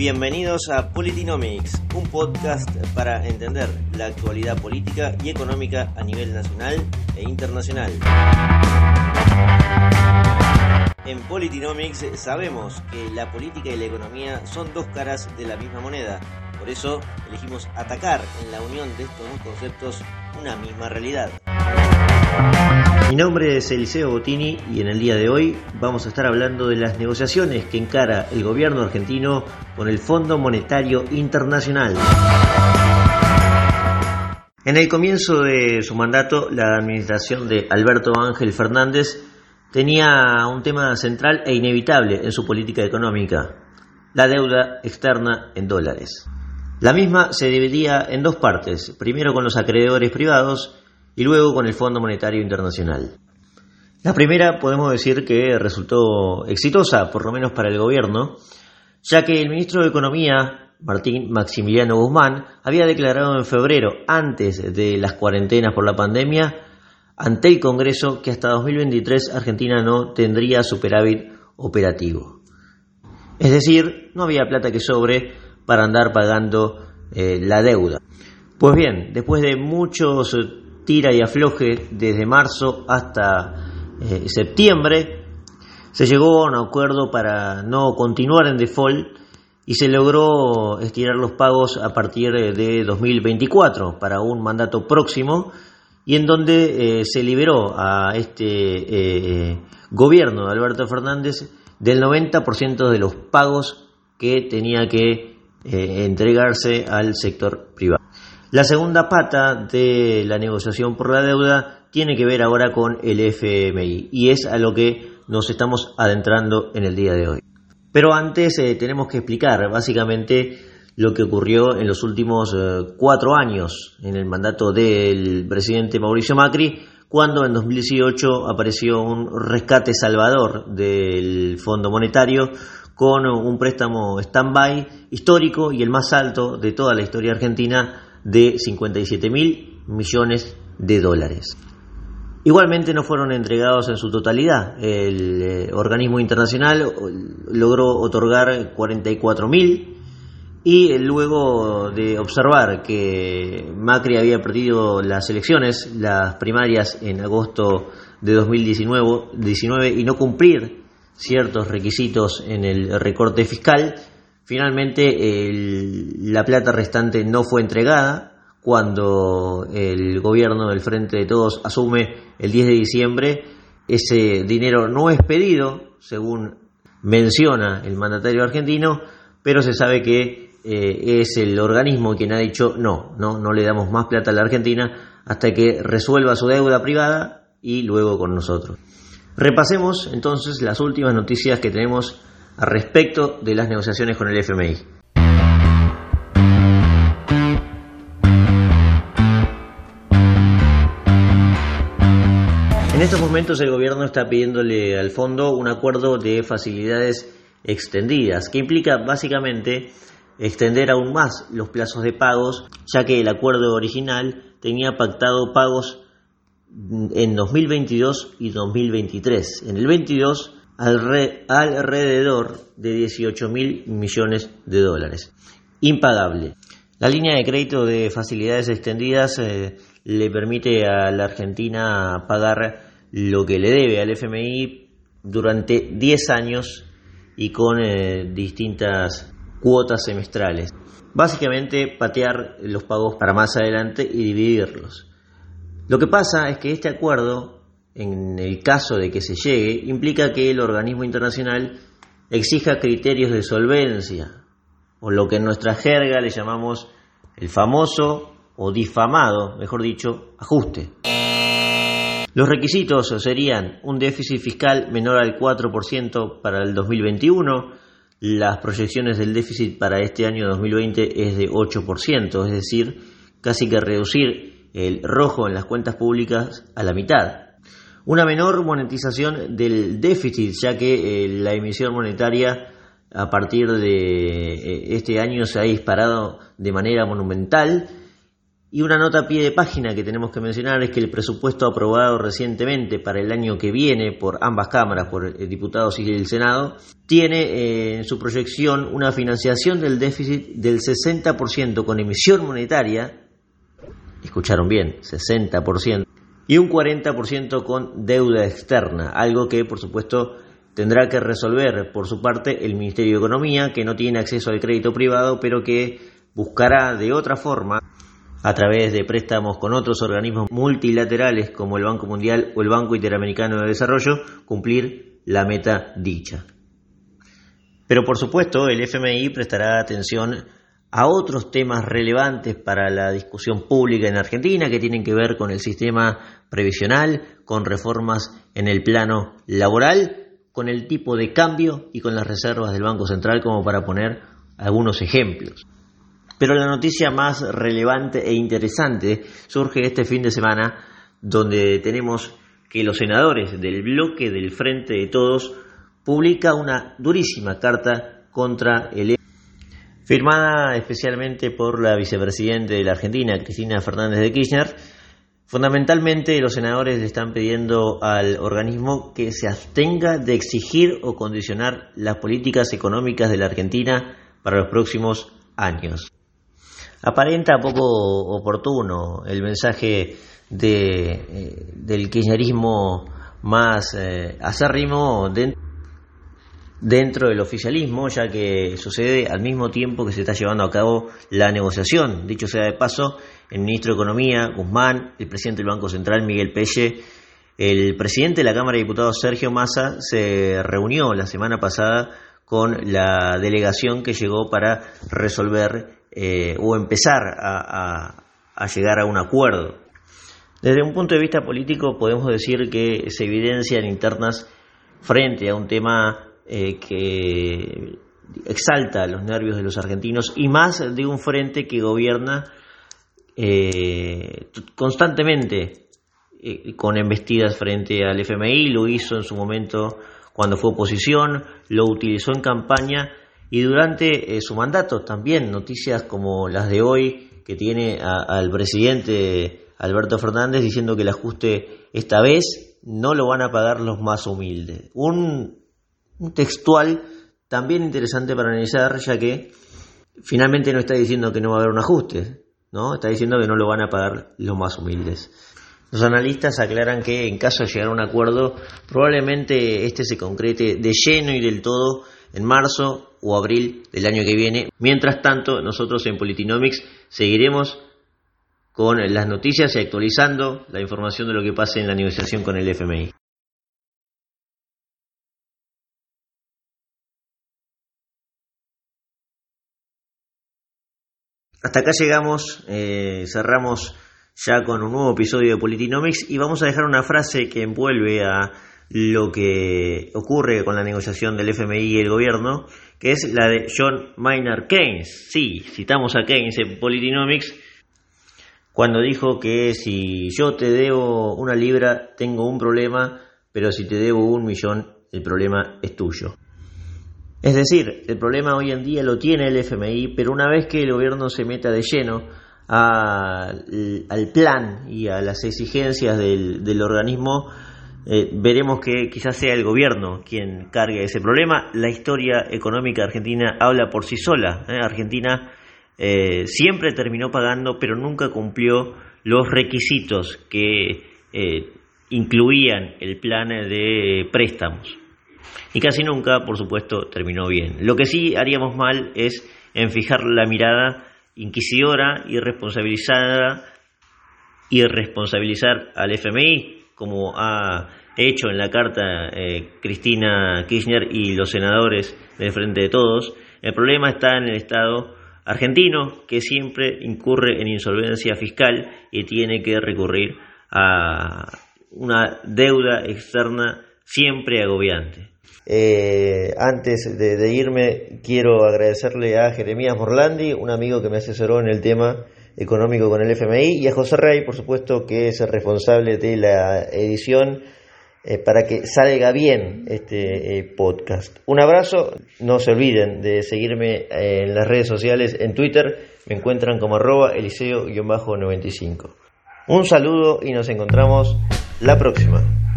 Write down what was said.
Bienvenidos a Politinomics, un podcast para entender la actualidad política y económica a nivel nacional e internacional. En Politinomics sabemos que la política y la economía son dos caras de la misma moneda. Por eso elegimos atacar en la unión de estos dos conceptos una misma realidad. Mi nombre es Eliseo Bottini y en el día de hoy vamos a estar hablando de las negociaciones que encara el gobierno argentino con el Fondo Monetario Internacional. En el comienzo de su mandato, la administración de Alberto Ángel Fernández tenía un tema central e inevitable en su política económica, la deuda externa en dólares. La misma se dividía en dos partes, primero con los acreedores privados y luego con el Fondo Monetario Internacional. La primera podemos decir que resultó exitosa, por lo menos para el gobierno, ya que el ministro de Economía, Martín Maximiliano Guzmán, había declarado en febrero, antes de las cuarentenas por la pandemia, ante el Congreso que hasta 2023 Argentina no tendría superávit operativo. Es decir, no había plata que sobre para andar pagando eh, la deuda. Pues bien, después de muchos tira y afloje desde marzo hasta eh, septiembre, se llegó a un acuerdo para no continuar en default y se logró estirar los pagos a partir de 2024 para un mandato próximo y en donde eh, se liberó a este eh, gobierno de Alberto Fernández del 90% de los pagos que tenía que entregarse al sector privado. La segunda pata de la negociación por la deuda tiene que ver ahora con el FMI y es a lo que nos estamos adentrando en el día de hoy. Pero antes eh, tenemos que explicar básicamente lo que ocurrió en los últimos eh, cuatro años en el mandato del presidente Mauricio Macri, cuando en 2018 apareció un rescate salvador del Fondo Monetario con un préstamo stand-by histórico y el más alto de toda la historia argentina de 57 mil millones de dólares. Igualmente no fueron entregados en su totalidad. El eh, organismo internacional logró otorgar 44 mil y luego de observar que Macri había perdido las elecciones, las primarias en agosto de 2019 y no cumplir ciertos requisitos en el recorte fiscal, Finalmente, la plata restante no fue entregada cuando el gobierno del Frente de Todos asume el 10 de diciembre. Ese dinero no es pedido, según menciona el mandatario argentino, pero se sabe que eh, es el organismo quien ha dicho no, no, no le damos más plata a la Argentina hasta que resuelva su deuda privada y luego con nosotros. Repasemos entonces las últimas noticias que tenemos respecto de las negociaciones con el FMI. En estos momentos el gobierno está pidiéndole al fondo un acuerdo de facilidades extendidas, que implica básicamente extender aún más los plazos de pagos, ya que el acuerdo original tenía pactado pagos en 2022 y 2023. En el 22 alrededor de 18 mil millones de dólares. Impagable. La línea de crédito de facilidades extendidas eh, le permite a la Argentina pagar lo que le debe al FMI durante 10 años y con eh, distintas cuotas semestrales. Básicamente patear los pagos para más adelante y dividirlos. Lo que pasa es que este acuerdo en el caso de que se llegue, implica que el organismo internacional exija criterios de solvencia, o lo que en nuestra jerga le llamamos el famoso o difamado, mejor dicho, ajuste. Los requisitos serían un déficit fiscal menor al 4% para el 2021, las proyecciones del déficit para este año 2020 es de 8%, es decir, casi que reducir el rojo en las cuentas públicas a la mitad una menor monetización del déficit, ya que eh, la emisión monetaria a partir de eh, este año se ha disparado de manera monumental. Y una nota a pie de página que tenemos que mencionar es que el presupuesto aprobado recientemente para el año que viene por ambas cámaras, por el diputados y el Senado, tiene eh, en su proyección una financiación del déficit del 60% con emisión monetaria, escucharon bien, 60%, y un 40% con deuda externa, algo que por supuesto tendrá que resolver por su parte el Ministerio de Economía, que no tiene acceso al crédito privado, pero que buscará de otra forma a través de préstamos con otros organismos multilaterales como el Banco Mundial o el Banco Interamericano de Desarrollo, cumplir la meta dicha. Pero por supuesto el FMI prestará atención a otros temas relevantes para la discusión pública en Argentina que tienen que ver con el sistema previsional, con reformas en el plano laboral, con el tipo de cambio y con las reservas del Banco Central como para poner algunos ejemplos. Pero la noticia más relevante e interesante surge este fin de semana, donde tenemos que los senadores del bloque del Frente de Todos publica una durísima carta contra el firmada especialmente por la vicepresidenta de la Argentina, Cristina Fernández de Kirchner. Fundamentalmente los senadores le están pidiendo al organismo que se abstenga de exigir o condicionar las políticas económicas de la Argentina para los próximos años. Aparenta poco oportuno el mensaje eh, del kirchnerismo más eh, acérrimo dentro del oficialismo, ya que sucede al mismo tiempo que se está llevando a cabo la negociación. Dicho sea de paso, el ministro de Economía, Guzmán, el presidente del Banco Central, Miguel Pelle, el presidente de la Cámara de Diputados, Sergio Massa, se reunió la semana pasada con la delegación que llegó para resolver eh, o empezar a, llegar a un acuerdo. Desde un punto de vista político podemos decir que se evidencian internas frente a un tema eh, que exalta los nervios de los argentinos y más de un frente que gobierna eh, constantemente con embestidas frente al FMI, lo hizo en su momento cuando fue oposición, lo utilizó en campaña y durante eh, su mandato también noticias como las de hoy que tiene al presidente Alberto Fernández diciendo que el ajuste esta vez no lo van a pagar los más humildes. Un textual también interesante para analizar ya que finalmente no está diciendo que no va a haber un ajuste, ¿no? Está diciendo que no lo van a pagar los más humildes. Los analistas aclaran que en caso de llegar a un acuerdo, probablemente este se concrete de lleno y del todo en marzo o abril del año que viene. Mientras tanto, nosotros en Politinomics seguiremos con las noticias y actualizando la información de lo que pase en la negociación con el FMI. Hasta acá llegamos, eh, cerramos ya con un nuevo episodio de Politinomics y vamos a dejar una frase que envuelve a lo que ocurre con la negociación del FMI y el gobierno, que es la de John Maynard Keynes. Sí, citamos a Keynes en Politinomics cuando dijo que si yo te debo una libra tengo un problema, pero si te debo un millón el problema es tuyo. Es decir, el problema hoy en día lo tiene el FMI, pero una vez que el gobierno se meta de lleno al plan y a las exigencias del organismo, eh, veremos que quizás sea el gobierno quien cargue ese problema. La historia económica argentina habla por sí sola. ¿eh? Argentina eh, siempre terminó pagando, pero nunca cumplió los requisitos que incluían el plan de préstamos. Y casi nunca, por supuesto, terminó bien. Lo que sí haríamos mal es en fijar la mirada inquisidora y responsabilizada y responsabilizar al FMI como ha hecho en la carta eh, Cristina Kirchner y los senadores del Frente de Todos, el problema está en el Estado argentino, que siempre incurre en insolvencia fiscal y tiene que recurrir a una deuda externa siempre agobiante. Eh, antes de, irme, quiero agradecerle a Jeremías Morlandi, un amigo que me asesoró en el tema económico con el FMI, y a José Rey, por supuesto, que es el responsable de la edición eh, para que salga bien este eh, podcast. Un abrazo, no se olviden de seguirme en las redes sociales, en Twitter, me encuentran como arroba eliseo-95. Un saludo y nos encontramos la próxima.